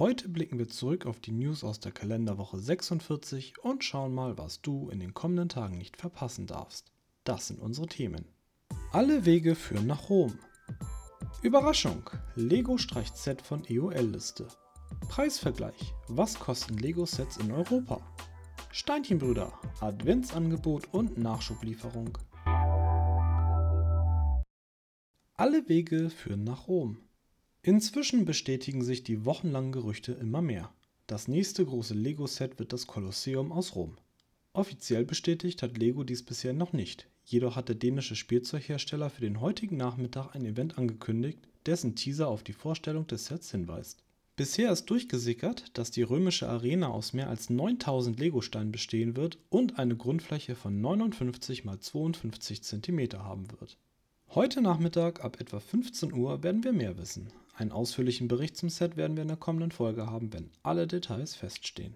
Heute blicken wir zurück auf die News aus der Kalenderwoche 46 und schauen mal, was du in den kommenden Tagen nicht verpassen darfst. Das sind unsere Themen. Alle Wege führen nach Rom. Überraschung! Lego streicht Set von EOL-Liste. Preisvergleich. Was kosten Lego-Sets in Europa? Steinchenbrüder, Adventsangebot und Nachschublieferung. Alle Wege führen nach Rom. Inzwischen bestätigen sich die wochenlangen Gerüchte immer mehr. Das nächste große Lego-Set wird das Kolosseum aus Rom. Offiziell bestätigt hat Lego dies bisher noch nicht, jedoch hat der dänische Spielzeughersteller für den heutigen Nachmittag ein Event angekündigt, dessen Teaser auf die Vorstellung des Sets hinweist. Bisher ist durchgesickert, dass die römische Arena aus mehr als 9000 Lego-Steinen bestehen wird und eine Grundfläche von 59 x 52 cm haben wird. Heute Nachmittag ab etwa 15 Uhr werden wir mehr wissen. Einen ausführlichen Bericht zum Set werden wir in der kommenden Folge haben, wenn alle Details feststehen.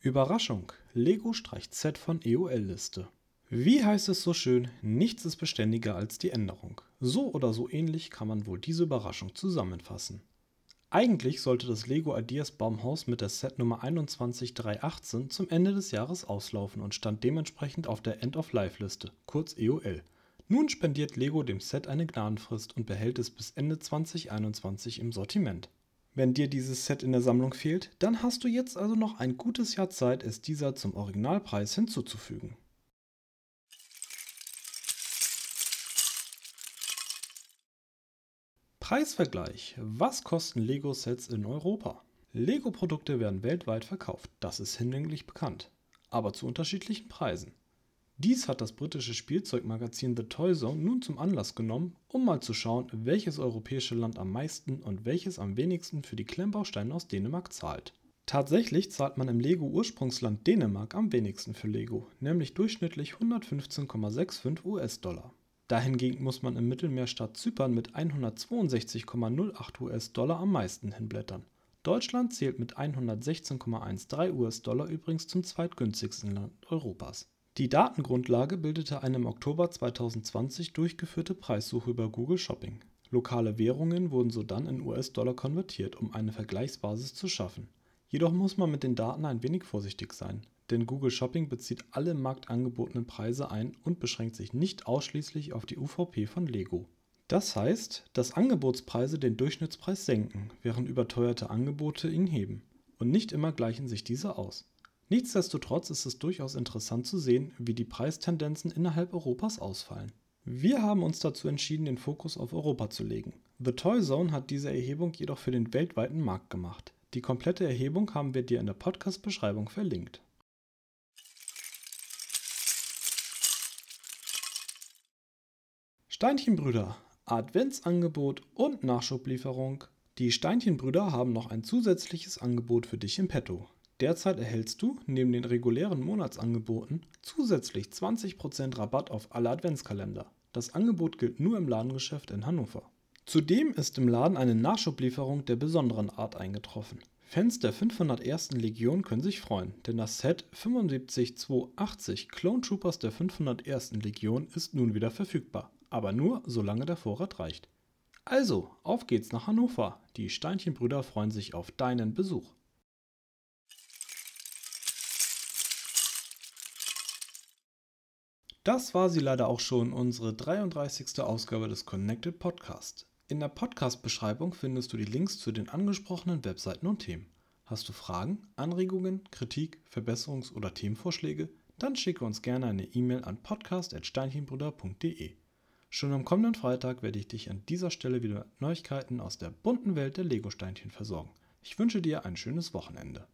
Überraschung! Lego streicht Set von EOL-Liste. Wie heißt es so schön, nichts ist beständiger als die Änderung. So oder so ähnlich kann man wohl diese Überraschung zusammenfassen. Eigentlich sollte das Lego Ideas Baumhaus mit der Setnummer 21318 zum Ende des Jahres auslaufen und stand dementsprechend auf der End-of-Life-Liste, kurz EOL. Nun spendiert Lego dem Set eine Gnadenfrist und behält es bis Ende 2021 im Sortiment. Wenn dir dieses Set in der Sammlung fehlt, dann hast du jetzt also noch ein gutes Jahr Zeit, es dieser zum Originalpreis hinzuzufügen. Preisvergleich. Was kosten Lego-Sets in Europa? Lego-Produkte werden weltweit verkauft, das ist hinlänglich bekannt, aber zu unterschiedlichen Preisen. Dies hat das britische Spielzeugmagazin The Toy Zone nun zum Anlass genommen, um mal zu schauen, welches europäische Land am meisten und welches am wenigsten für die Klemmbausteine aus Dänemark zahlt. Tatsächlich zahlt man im Lego-Ursprungsland Dänemark am wenigsten für Lego, nämlich durchschnittlich 115,65 US-Dollar. Dahingegen muss man im Mittelmeerstaat Zypern mit 162,08 US-Dollar am meisten hinblättern. Deutschland zählt mit 116,13 US-Dollar übrigens zum zweitgünstigsten Land Europas. Die Datengrundlage bildete eine im Oktober 2020 durchgeführte Preissuche über Google Shopping. Lokale Währungen wurden sodann in US-Dollar konvertiert, um eine Vergleichsbasis zu schaffen. Jedoch muss man mit den Daten ein wenig vorsichtig sein denn Google Shopping bezieht alle im Markt angebotenen Preise ein und beschränkt sich nicht ausschließlich auf die UVP von Lego. Das heißt, dass Angebotspreise den Durchschnittspreis senken, während überteuerte Angebote ihn heben. Und nicht immer gleichen sich diese aus. Nichtsdestotrotz ist es durchaus interessant zu sehen, wie die Preistendenzen innerhalb Europas ausfallen. Wir haben uns dazu entschieden, den Fokus auf Europa zu legen. The Toy Zone hat diese Erhebung jedoch für den weltweiten Markt gemacht. Die komplette Erhebung haben wir dir in der Podcast-Beschreibung verlinkt. Steinchenbrüder, Adventsangebot und Nachschublieferung. Die Steinchenbrüder haben noch ein zusätzliches Angebot für dich im Petto. Derzeit erhältst du, neben den regulären Monatsangeboten, zusätzlich 20% Rabatt auf alle Adventskalender. Das Angebot gilt nur im Ladengeschäft in Hannover. Zudem ist im Laden eine Nachschublieferung der besonderen Art eingetroffen. Fans der 501. Legion können sich freuen, denn das Set 75280 Clone Troopers der 501. Legion ist nun wieder verfügbar aber nur solange der Vorrat reicht. Also, auf geht's nach Hannover. Die Steinchenbrüder freuen sich auf deinen Besuch. Das war sie leider auch schon, unsere 33. Ausgabe des Connected Podcast. In der Podcast-Beschreibung findest du die Links zu den angesprochenen Webseiten und Themen. Hast du Fragen, Anregungen, Kritik, Verbesserungs- oder Themenvorschläge? Dann schicke uns gerne eine E-Mail an podcast.steinchenbrüder.de. Schon am kommenden Freitag werde ich dich an dieser Stelle wieder mit Neuigkeiten aus der bunten Welt der Lego-Steinchen versorgen. Ich wünsche dir ein schönes Wochenende.